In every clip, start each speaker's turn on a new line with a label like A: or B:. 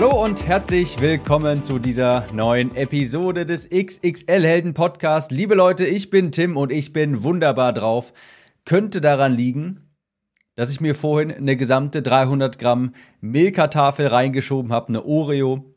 A: Hallo und herzlich willkommen zu dieser neuen Episode des XXL Helden Podcast. Liebe Leute, ich bin Tim und ich bin wunderbar drauf. Könnte daran liegen, dass ich mir vorhin eine gesamte 300 Gramm Milka-Tafel reingeschoben habe, eine Oreo.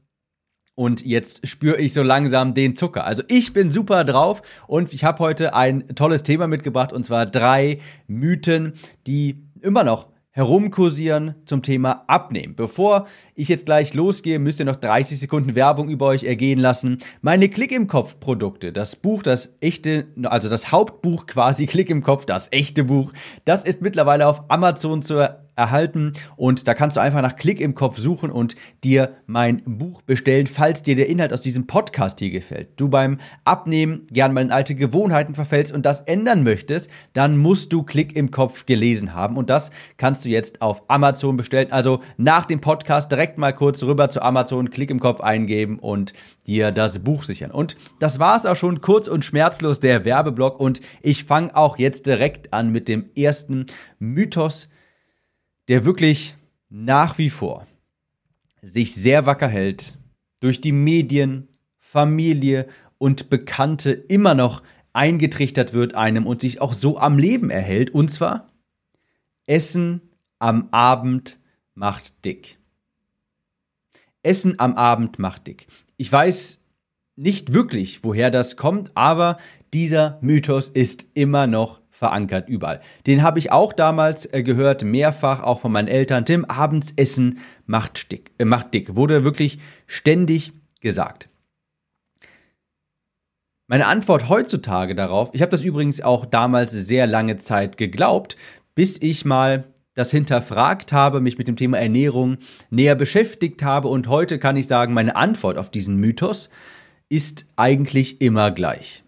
A: Und jetzt spüre ich so langsam den Zucker. Also ich bin super drauf und ich habe heute ein tolles Thema mitgebracht und zwar drei Mythen, die immer noch herumkursieren zum Thema Abnehmen. Bevor ich jetzt gleich losgehe, müsst ihr noch 30 Sekunden Werbung über euch ergehen lassen. Meine Klick im Kopf Produkte, das Buch, das echte, also das Hauptbuch quasi Klick im Kopf, das echte Buch, das ist mittlerweile auf Amazon zu erhalten und da kannst du einfach nach Klick im Kopf suchen und dir mein Buch bestellen, falls dir der Inhalt aus diesem Podcast hier gefällt. Du beim Abnehmen gern mal in alte Gewohnheiten verfällst und das ändern möchtest, dann musst du Klick im Kopf gelesen haben und das kannst du jetzt auf Amazon bestellen. Also nach dem Podcast direkt mal kurz rüber zu Amazon, Klick im Kopf eingeben und dir das Buch sichern. Und das war es auch schon kurz und schmerzlos der Werbeblock und ich fange auch jetzt direkt an mit dem ersten Mythos der wirklich nach wie vor sich sehr wacker hält, durch die Medien, Familie und Bekannte immer noch eingetrichtert wird einem und sich auch so am Leben erhält. Und zwar, Essen am Abend macht dick. Essen am Abend macht dick. Ich weiß nicht wirklich, woher das kommt, aber dieser Mythos ist immer noch verankert überall. Den habe ich auch damals äh, gehört, mehrfach, auch von meinen Eltern. Tim, abends essen macht, dick, äh, macht dick. Wurde wirklich ständig gesagt. Meine Antwort heutzutage darauf, ich habe das übrigens auch damals sehr lange Zeit geglaubt, bis ich mal das hinterfragt habe, mich mit dem Thema Ernährung näher beschäftigt habe und heute kann ich sagen, meine Antwort auf diesen Mythos ist eigentlich immer gleich.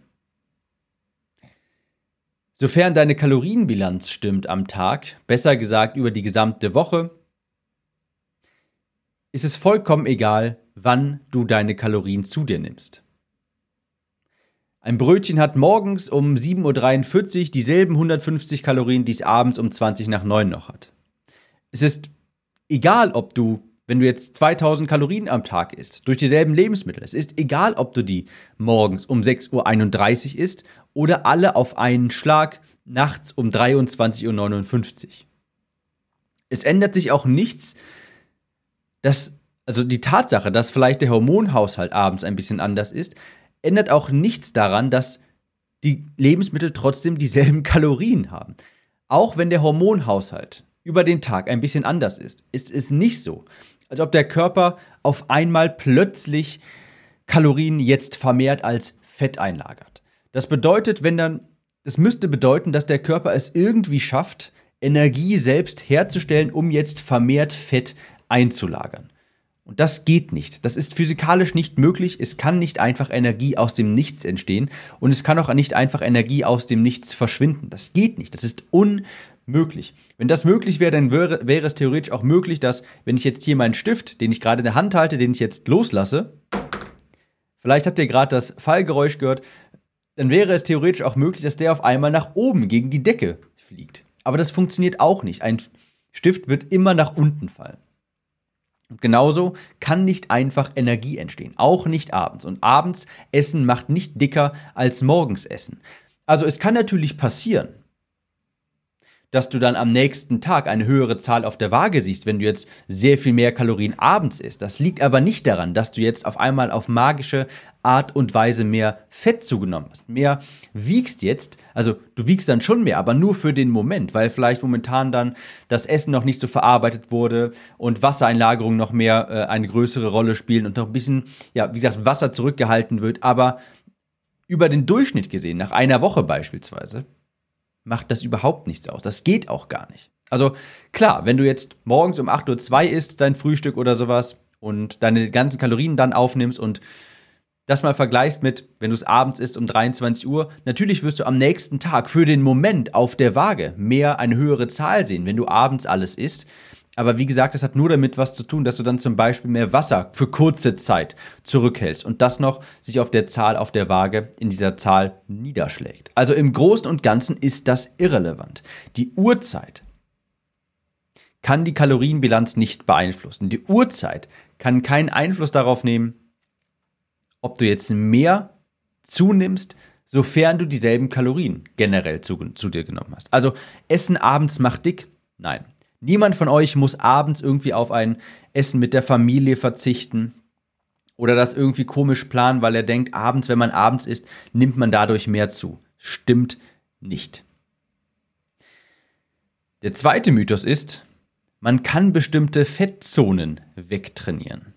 A: Sofern deine Kalorienbilanz stimmt am Tag, besser gesagt über die gesamte Woche, ist es vollkommen egal, wann du deine Kalorien zu dir nimmst. Ein Brötchen hat morgens um 7.43 Uhr dieselben 150 Kalorien, die es abends um 20 nach 9 noch hat. Es ist egal, ob du, wenn du jetzt 2000 Kalorien am Tag isst, durch dieselben Lebensmittel, es ist egal, ob du die morgens um 6.31 Uhr isst oder alle auf einen Schlag nachts um 23.59 Uhr. Es ändert sich auch nichts, dass, also die Tatsache, dass vielleicht der Hormonhaushalt abends ein bisschen anders ist, ändert auch nichts daran, dass die Lebensmittel trotzdem dieselben Kalorien haben. Auch wenn der Hormonhaushalt über den Tag ein bisschen anders ist, ist es nicht so, als ob der Körper auf einmal plötzlich Kalorien jetzt vermehrt als Fett einlagert. Das bedeutet, wenn dann, das müsste bedeuten, dass der Körper es irgendwie schafft, Energie selbst herzustellen, um jetzt vermehrt Fett einzulagern. Und das geht nicht. Das ist physikalisch nicht möglich. Es kann nicht einfach Energie aus dem Nichts entstehen und es kann auch nicht einfach Energie aus dem Nichts verschwinden. Das geht nicht. Das ist unmöglich. Wenn das möglich wäre, dann wäre, wäre es theoretisch auch möglich, dass, wenn ich jetzt hier meinen Stift, den ich gerade in der Hand halte, den ich jetzt loslasse, vielleicht habt ihr gerade das Fallgeräusch gehört, dann wäre es theoretisch auch möglich, dass der auf einmal nach oben gegen die Decke fliegt. Aber das funktioniert auch nicht. Ein Stift wird immer nach unten fallen. Und genauso kann nicht einfach Energie entstehen, auch nicht abends. Und abends essen macht nicht dicker als morgens essen. Also es kann natürlich passieren, dass du dann am nächsten Tag eine höhere Zahl auf der Waage siehst, wenn du jetzt sehr viel mehr Kalorien abends isst. Das liegt aber nicht daran, dass du jetzt auf einmal auf magische Art und Weise mehr Fett zugenommen hast. Mehr wiegst jetzt, also du wiegst dann schon mehr, aber nur für den Moment, weil vielleicht momentan dann das Essen noch nicht so verarbeitet wurde und Wassereinlagerungen noch mehr äh, eine größere Rolle spielen und noch ein bisschen, ja, wie gesagt, Wasser zurückgehalten wird. Aber über den Durchschnitt gesehen, nach einer Woche beispielsweise, macht das überhaupt nichts aus. Das geht auch gar nicht. Also klar, wenn du jetzt morgens um 8.02 Uhr isst, dein Frühstück oder sowas und deine ganzen Kalorien dann aufnimmst und das mal vergleichst mit, wenn du es abends isst um 23 Uhr, natürlich wirst du am nächsten Tag für den Moment auf der Waage mehr eine höhere Zahl sehen, wenn du abends alles isst. Aber wie gesagt, das hat nur damit was zu tun, dass du dann zum Beispiel mehr Wasser für kurze Zeit zurückhältst und das noch sich auf der Zahl auf der Waage in dieser Zahl niederschlägt. Also im Großen und Ganzen ist das irrelevant. Die Uhrzeit kann die Kalorienbilanz nicht beeinflussen. Die Uhrzeit kann keinen Einfluss darauf nehmen, ob du jetzt mehr zunimmst, sofern du dieselben Kalorien generell zu, zu dir genommen hast. Also Essen abends macht dick? Nein. Niemand von euch muss abends irgendwie auf ein Essen mit der Familie verzichten oder das irgendwie komisch planen, weil er denkt, abends, wenn man abends isst, nimmt man dadurch mehr zu. Stimmt nicht. Der zweite Mythos ist, man kann bestimmte Fettzonen wegtrainieren.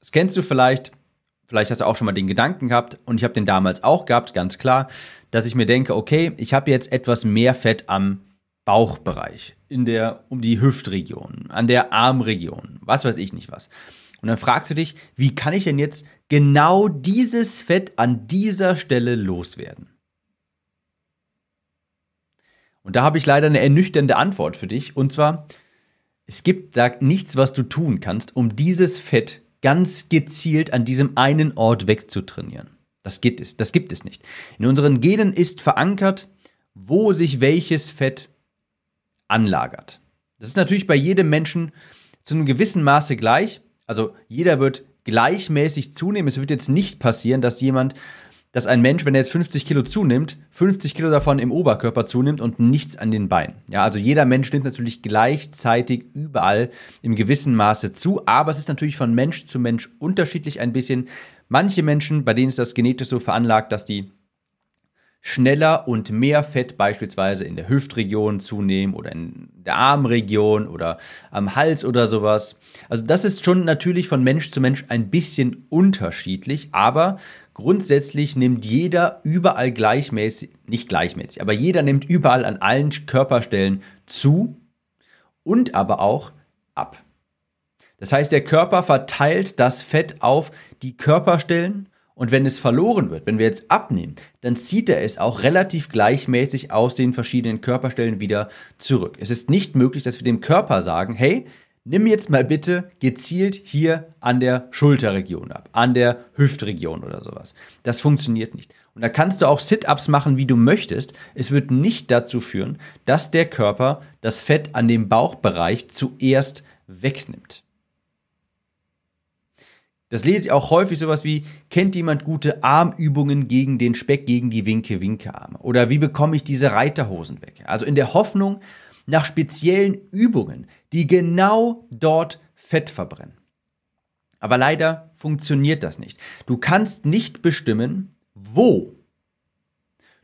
A: Das kennst du vielleicht, vielleicht hast du auch schon mal den Gedanken gehabt und ich habe den damals auch gehabt, ganz klar, dass ich mir denke, okay, ich habe jetzt etwas mehr Fett am Bauchbereich, in der um die Hüftregion, an der Armregion, was weiß ich nicht was. Und dann fragst du dich, wie kann ich denn jetzt genau dieses Fett an dieser Stelle loswerden? Und da habe ich leider eine ernüchternde Antwort für dich. Und zwar, es gibt da nichts, was du tun kannst, um dieses Fett ganz gezielt an diesem einen Ort wegzutrainieren. Das gibt es, das gibt es nicht. In unseren Genen ist verankert, wo sich welches Fett anlagert. Das ist natürlich bei jedem Menschen zu einem gewissen Maße gleich. Also jeder wird gleichmäßig zunehmen. Es wird jetzt nicht passieren, dass jemand dass ein Mensch, wenn er jetzt 50 Kilo zunimmt, 50 Kilo davon im Oberkörper zunimmt und nichts an den Beinen. Ja, also jeder Mensch nimmt natürlich gleichzeitig überall im gewissen Maße zu, aber es ist natürlich von Mensch zu Mensch unterschiedlich ein bisschen. Manche Menschen, bei denen ist das genetisch so veranlagt, dass die schneller und mehr Fett beispielsweise in der Hüftregion zunehmen oder in der Armregion oder am Hals oder sowas. Also das ist schon natürlich von Mensch zu Mensch ein bisschen unterschiedlich, aber grundsätzlich nimmt jeder überall gleichmäßig, nicht gleichmäßig, aber jeder nimmt überall an allen Körperstellen zu und aber auch ab. Das heißt, der Körper verteilt das Fett auf die Körperstellen und wenn es verloren wird, wenn wir jetzt abnehmen, dann zieht er es auch relativ gleichmäßig aus den verschiedenen Körperstellen wieder zurück. Es ist nicht möglich, dass wir dem Körper sagen, hey, nimm jetzt mal bitte gezielt hier an der Schulterregion ab, an der Hüftregion oder sowas. Das funktioniert nicht. Und da kannst du auch Sit-ups machen, wie du möchtest. Es wird nicht dazu führen, dass der Körper das Fett an dem Bauchbereich zuerst wegnimmt. Das lese ich auch häufig sowas wie, kennt jemand gute Armübungen gegen den Speck, gegen die Winke-Winke-Arme? Oder wie bekomme ich diese Reiterhosen weg? Also in der Hoffnung nach speziellen Übungen, die genau dort Fett verbrennen. Aber leider funktioniert das nicht. Du kannst nicht bestimmen, wo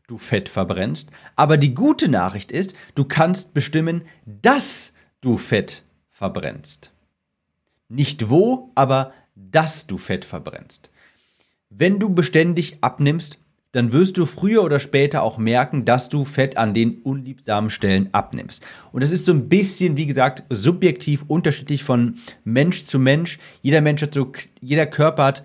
A: du Fett verbrennst, aber die gute Nachricht ist, du kannst bestimmen, dass du Fett verbrennst. Nicht wo, aber dass du Fett verbrennst. Wenn du beständig abnimmst, dann wirst du früher oder später auch merken, dass du Fett an den unliebsamen Stellen abnimmst. Und das ist so ein bisschen, wie gesagt, subjektiv unterschiedlich von Mensch zu Mensch. Jeder Mensch hat so, jeder Körper hat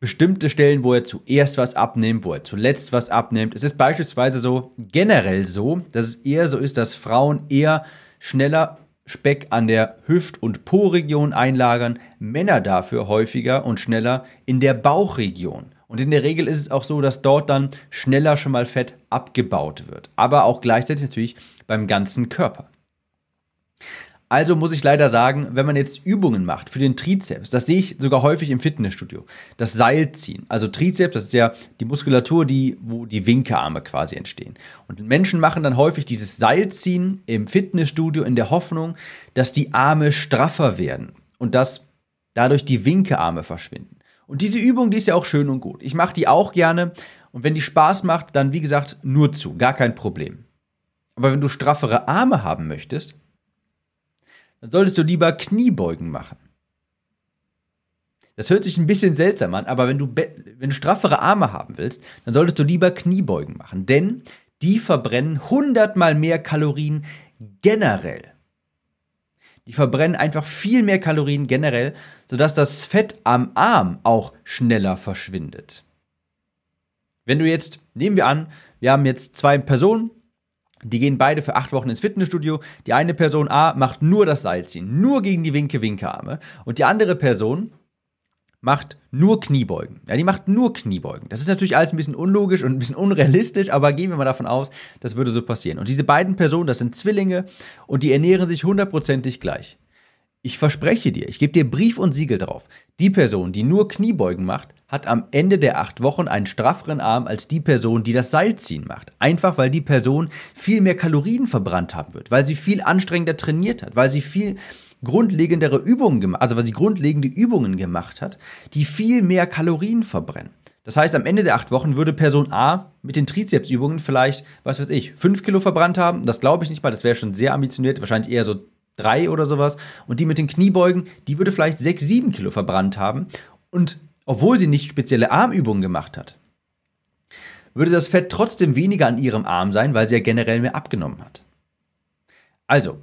A: bestimmte Stellen, wo er zuerst was abnimmt, wo er zuletzt was abnimmt. Es ist beispielsweise so generell so, dass es eher so ist, dass Frauen eher schneller Speck an der Hüft- und Po-Region einlagern, Männer dafür häufiger und schneller in der Bauchregion. Und in der Regel ist es auch so, dass dort dann schneller schon mal Fett abgebaut wird, aber auch gleichzeitig natürlich beim ganzen Körper. Also muss ich leider sagen, wenn man jetzt Übungen macht für den Trizeps, das sehe ich sogar häufig im Fitnessstudio, das Seilziehen. Also Trizeps, das ist ja die Muskulatur, die, wo die Winkearme quasi entstehen. Und Menschen machen dann häufig dieses Seilziehen im Fitnessstudio in der Hoffnung, dass die Arme straffer werden und dass dadurch die Winkearme verschwinden. Und diese Übung, die ist ja auch schön und gut. Ich mache die auch gerne. Und wenn die Spaß macht, dann wie gesagt nur zu, gar kein Problem. Aber wenn du straffere Arme haben möchtest, dann solltest du lieber Kniebeugen machen. Das hört sich ein bisschen seltsam an, aber wenn du, wenn du straffere Arme haben willst, dann solltest du lieber Kniebeugen machen. Denn die verbrennen hundertmal mehr Kalorien generell. Die verbrennen einfach viel mehr Kalorien generell, sodass das Fett am Arm auch schneller verschwindet. Wenn du jetzt, nehmen wir an, wir haben jetzt zwei Personen, die gehen beide für acht Wochen ins Fitnessstudio. Die eine Person A macht nur das Seilziehen, nur gegen die Winke-Winke-Arme. Und die andere Person macht nur Kniebeugen. Ja, die macht nur Kniebeugen. Das ist natürlich alles ein bisschen unlogisch und ein bisschen unrealistisch, aber gehen wir mal davon aus, das würde so passieren. Und diese beiden Personen, das sind Zwillinge und die ernähren sich hundertprozentig gleich. Ich verspreche dir, ich gebe dir Brief und Siegel drauf. Die Person, die nur Kniebeugen macht, hat am Ende der acht Wochen einen strafferen Arm als die Person, die das Seilziehen macht. Einfach weil die Person viel mehr Kalorien verbrannt haben wird, weil sie viel anstrengender trainiert hat, weil sie viel grundlegendere Übungen gemacht, also weil sie grundlegende Übungen gemacht hat, die viel mehr Kalorien verbrennen. Das heißt, am Ende der acht Wochen würde Person A mit den Trizepsübungen vielleicht, was weiß ich, fünf Kilo verbrannt haben. Das glaube ich nicht mal, das wäre schon sehr ambitioniert, wahrscheinlich eher so drei oder sowas. Und die mit den Kniebeugen, die würde vielleicht sechs, sieben Kilo verbrannt haben. Und obwohl sie nicht spezielle Armübungen gemacht hat, würde das Fett trotzdem weniger an ihrem Arm sein, weil sie ja generell mehr abgenommen hat. Also,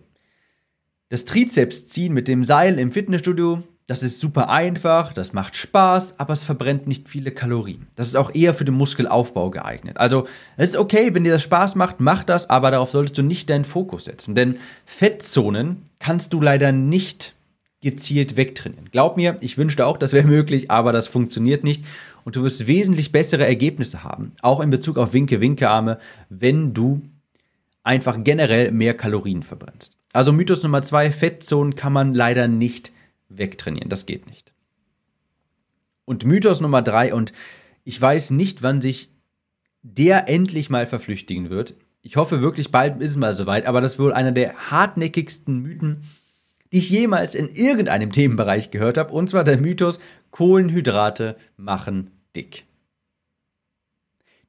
A: das Trizepsziehen mit dem Seil im Fitnessstudio, das ist super einfach, das macht Spaß, aber es verbrennt nicht viele Kalorien. Das ist auch eher für den Muskelaufbau geeignet. Also, es ist okay, wenn dir das Spaß macht, mach das, aber darauf solltest du nicht deinen Fokus setzen. Denn Fettzonen kannst du leider nicht gezielt wegtrainieren. Glaub mir, ich wünschte auch, das wäre möglich, aber das funktioniert nicht. Und du wirst wesentlich bessere Ergebnisse haben, auch in Bezug auf Winke-Winke-Arme, wenn du einfach generell mehr Kalorien verbrennst. Also Mythos Nummer zwei, Fettzonen kann man leider nicht wegtrainieren. Das geht nicht. Und Mythos Nummer drei, und ich weiß nicht, wann sich der endlich mal verflüchtigen wird. Ich hoffe wirklich, bald ist es mal soweit, aber das ist wohl einer der hartnäckigsten Mythen, die ich jemals in irgendeinem Themenbereich gehört habe, und zwar der Mythos, Kohlenhydrate machen dick.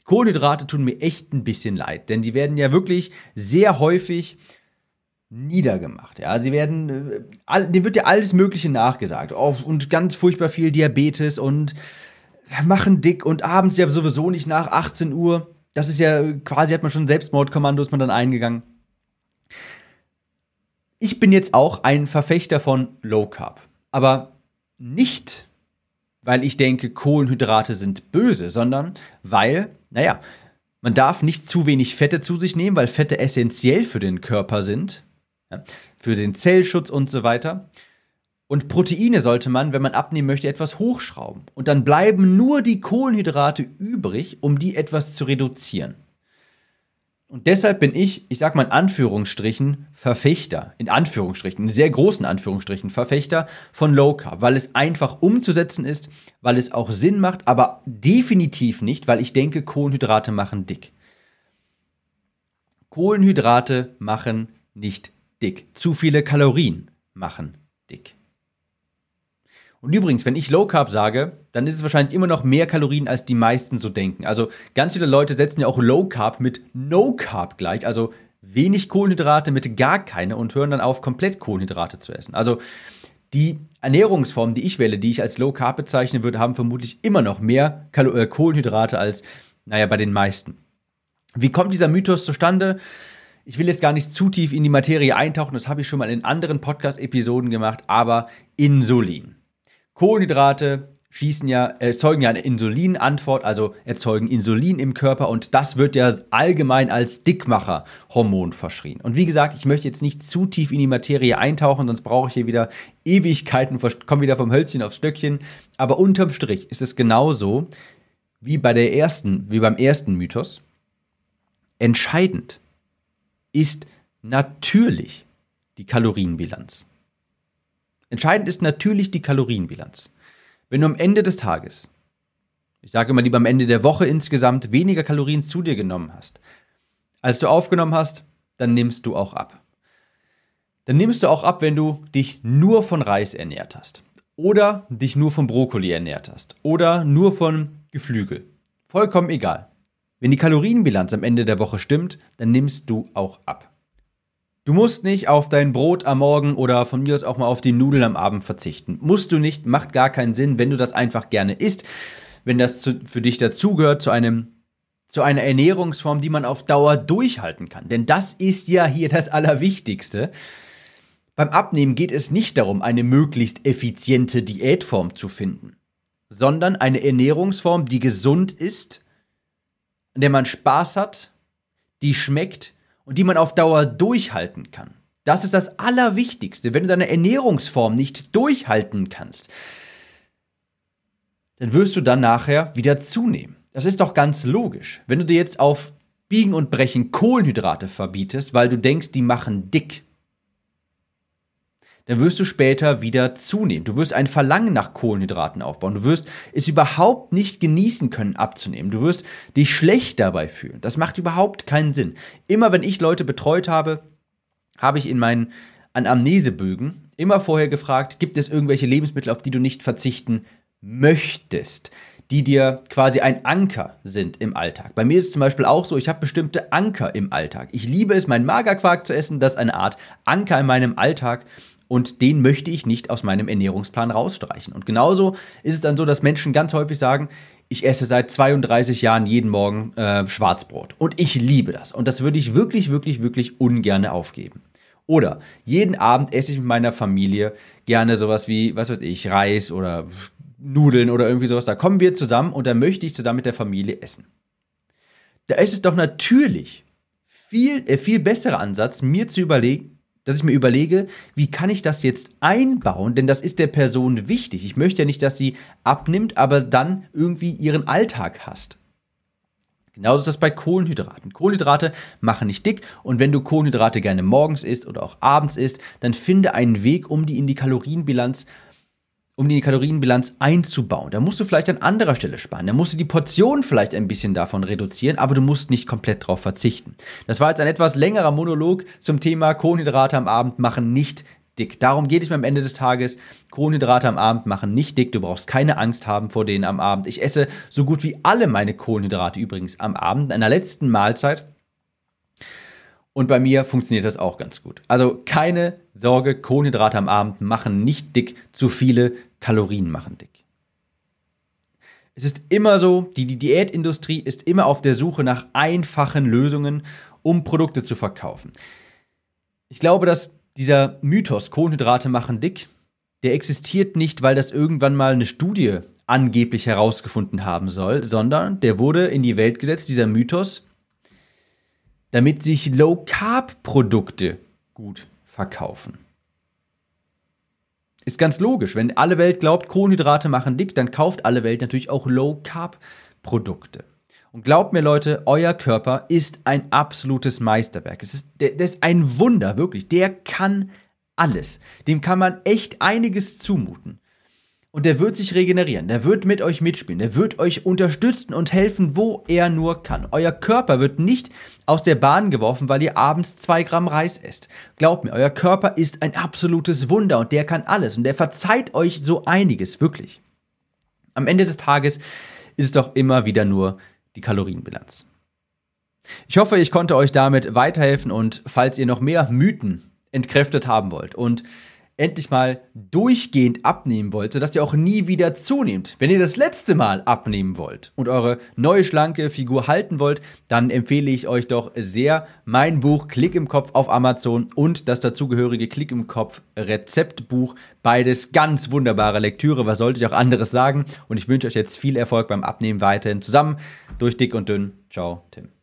A: Kohlenhydrate tun mir echt ein bisschen leid, denn die werden ja wirklich sehr häufig niedergemacht. Ja, sie werden, äh, dem wird ja alles Mögliche nachgesagt. Oh, und ganz furchtbar viel Diabetes und machen dick und abends ja sowieso nicht nach 18 Uhr. Das ist ja quasi, hat man schon Selbstmordkommando, ist man dann eingegangen. Ich bin jetzt auch ein Verfechter von Low Carb. Aber nicht, weil ich denke, Kohlenhydrate sind böse, sondern weil, naja, man darf nicht zu wenig Fette zu sich nehmen, weil Fette essentiell für den Körper sind für den Zellschutz und so weiter. Und Proteine sollte man, wenn man abnehmen möchte, etwas hochschrauben. Und dann bleiben nur die Kohlenhydrate übrig, um die etwas zu reduzieren. Und deshalb bin ich, ich sag mal in Anführungsstrichen, Verfechter, in Anführungsstrichen, in sehr großen Anführungsstrichen, Verfechter von Low Carb, weil es einfach umzusetzen ist, weil es auch Sinn macht, aber definitiv nicht, weil ich denke, Kohlenhydrate machen dick. Kohlenhydrate machen nicht dick. Zu viele Kalorien machen dick. Und übrigens, wenn ich Low Carb sage, dann ist es wahrscheinlich immer noch mehr Kalorien, als die meisten so denken. Also ganz viele Leute setzen ja auch Low Carb mit No Carb gleich, also wenig Kohlenhydrate mit gar keine und hören dann auf, komplett Kohlenhydrate zu essen. Also die Ernährungsformen, die ich wähle, die ich als Low Carb bezeichnen würde, haben vermutlich immer noch mehr Kalo äh, Kohlenhydrate als, naja, bei den meisten. Wie kommt dieser Mythos zustande? Ich will jetzt gar nicht zu tief in die Materie eintauchen, das habe ich schon mal in anderen Podcast-Episoden gemacht, aber Insulin. Kohlenhydrate schießen ja, erzeugen ja eine Insulinantwort, also erzeugen Insulin im Körper und das wird ja allgemein als Dickmacher-Hormon verschrien. Und wie gesagt, ich möchte jetzt nicht zu tief in die Materie eintauchen, sonst brauche ich hier wieder Ewigkeiten, komme wieder vom Hölzchen aufs Stöckchen. Aber unterm Strich ist es genauso wie bei der ersten, wie beim ersten Mythos. Entscheidend ist natürlich die Kalorienbilanz. Entscheidend ist natürlich die Kalorienbilanz. Wenn du am Ende des Tages, ich sage immer lieber am Ende der Woche insgesamt, weniger Kalorien zu dir genommen hast, als du aufgenommen hast, dann nimmst du auch ab. Dann nimmst du auch ab, wenn du dich nur von Reis ernährt hast. Oder dich nur von Brokkoli ernährt hast. Oder nur von Geflügel. Vollkommen egal. Wenn die Kalorienbilanz am Ende der Woche stimmt, dann nimmst du auch ab. Du musst nicht auf dein Brot am Morgen oder von mir aus auch mal auf die Nudeln am Abend verzichten. Musst du nicht, macht gar keinen Sinn, wenn du das einfach gerne isst, wenn das zu, für dich dazugehört zu einem zu einer Ernährungsform, die man auf Dauer durchhalten kann. Denn das ist ja hier das Allerwichtigste. Beim Abnehmen geht es nicht darum, eine möglichst effiziente Diätform zu finden, sondern eine Ernährungsform, die gesund ist, an der man Spaß hat, die schmeckt und die man auf Dauer durchhalten kann. Das ist das Allerwichtigste. Wenn du deine Ernährungsform nicht durchhalten kannst, dann wirst du dann nachher wieder zunehmen. Das ist doch ganz logisch. Wenn du dir jetzt auf Biegen und Brechen Kohlenhydrate verbietest, weil du denkst, die machen dick, dann wirst du später wieder zunehmen. Du wirst ein Verlangen nach Kohlenhydraten aufbauen. Du wirst es überhaupt nicht genießen können, abzunehmen. Du wirst dich schlecht dabei fühlen. Das macht überhaupt keinen Sinn. Immer wenn ich Leute betreut habe, habe ich in meinen Anamnesebögen immer vorher gefragt, gibt es irgendwelche Lebensmittel, auf die du nicht verzichten möchtest? die dir quasi ein Anker sind im Alltag. Bei mir ist es zum Beispiel auch so, ich habe bestimmte Anker im Alltag. Ich liebe es, meinen Magerquark zu essen, das ist eine Art Anker in meinem Alltag und den möchte ich nicht aus meinem Ernährungsplan rausstreichen. Und genauso ist es dann so, dass Menschen ganz häufig sagen, ich esse seit 32 Jahren jeden Morgen äh, Schwarzbrot und ich liebe das und das würde ich wirklich, wirklich, wirklich ungern aufgeben. Oder jeden Abend esse ich mit meiner Familie gerne sowas wie, was weiß ich, Reis oder Nudeln oder irgendwie sowas. Da kommen wir zusammen und da möchte ich zusammen mit der Familie essen. Da ist es doch natürlich viel, äh, viel besserer Ansatz, mir zu überlegen, dass ich mir überlege, wie kann ich das jetzt einbauen, denn das ist der Person wichtig. Ich möchte ja nicht, dass sie abnimmt, aber dann irgendwie ihren Alltag hasst. Genauso ist das bei Kohlenhydraten. Kohlenhydrate machen nicht dick und wenn du Kohlenhydrate gerne morgens isst oder auch abends isst, dann finde einen Weg, um die in die Kalorienbilanz um die Kalorienbilanz einzubauen. Da musst du vielleicht an anderer Stelle sparen. Da musst du die Portion vielleicht ein bisschen davon reduzieren, aber du musst nicht komplett darauf verzichten. Das war jetzt ein etwas längerer Monolog zum Thema Kohlenhydrate am Abend machen nicht dick. Darum geht es mir am Ende des Tages. Kohlenhydrate am Abend machen nicht dick. Du brauchst keine Angst haben vor denen am Abend. Ich esse so gut wie alle meine Kohlenhydrate übrigens am Abend, in einer letzten Mahlzeit. Und bei mir funktioniert das auch ganz gut. Also keine Sorge, Kohlenhydrate am Abend machen nicht dick, zu viele Kalorien machen dick. Es ist immer so, die, Diätindustrie ist immer auf der Suche nach einfachen Lösungen, um Produkte zu verkaufen. Ich glaube, dass dieser Mythos, Kohlenhydrate machen dick, der existiert nicht, weil das irgendwann mal eine Studie angeblich herausgefunden haben soll, sondern der wurde in die Welt gesetzt, dieser Mythos, damit sich Low-Carb-Produkte gut verkaufen. Ist ganz logisch. Wenn alle Welt glaubt, Kohlenhydrate machen dick, dann kauft alle Welt natürlich auch Low-Carb-Produkte. Und glaubt mir, Leute, euer Körper ist ein absolutes Meisterwerk. Es ist, der, der ist ein Wunder, wirklich. Der kann alles. Dem kann man echt einiges zumuten und der wird sich regenerieren, der wird mit euch mitspielen, der wird euch unterstützen und helfen, wo er nur kann. Euer Körper wird nicht aus der Bahn geworfen, weil ihr abends zwei Gramm Reis esst. Glaubt mir, euer Körper ist ein absolutes Wunder und der kann alles und der verzeiht euch so einiges, wirklich. Am Ende des Tages ist es doch immer wieder nur die Kalorienbilanz. Ich hoffe, ich konnte euch damit weiterhelfen und falls ihr noch mehr Mythen entkräftet haben wollt und endlich mal durchgehend abnehmen wollt, sodass ihr auch nie wieder zunehmt. Wenn ihr das letzte Mal abnehmen wollt und eure neue schlanke Figur halten wollt, dann empfehle ich euch doch sehr mein Buch Klick im Kopf auf Amazon und das dazugehörige Klick im Kopf Rezeptbuch. Beides ganz wunderbare Lektüre. Was sollte ich auch anderes sagen? Und ich wünsche euch jetzt viel Erfolg beim Abnehmen weiterhin zusammen durch dick und dünn. Ciao, Tim.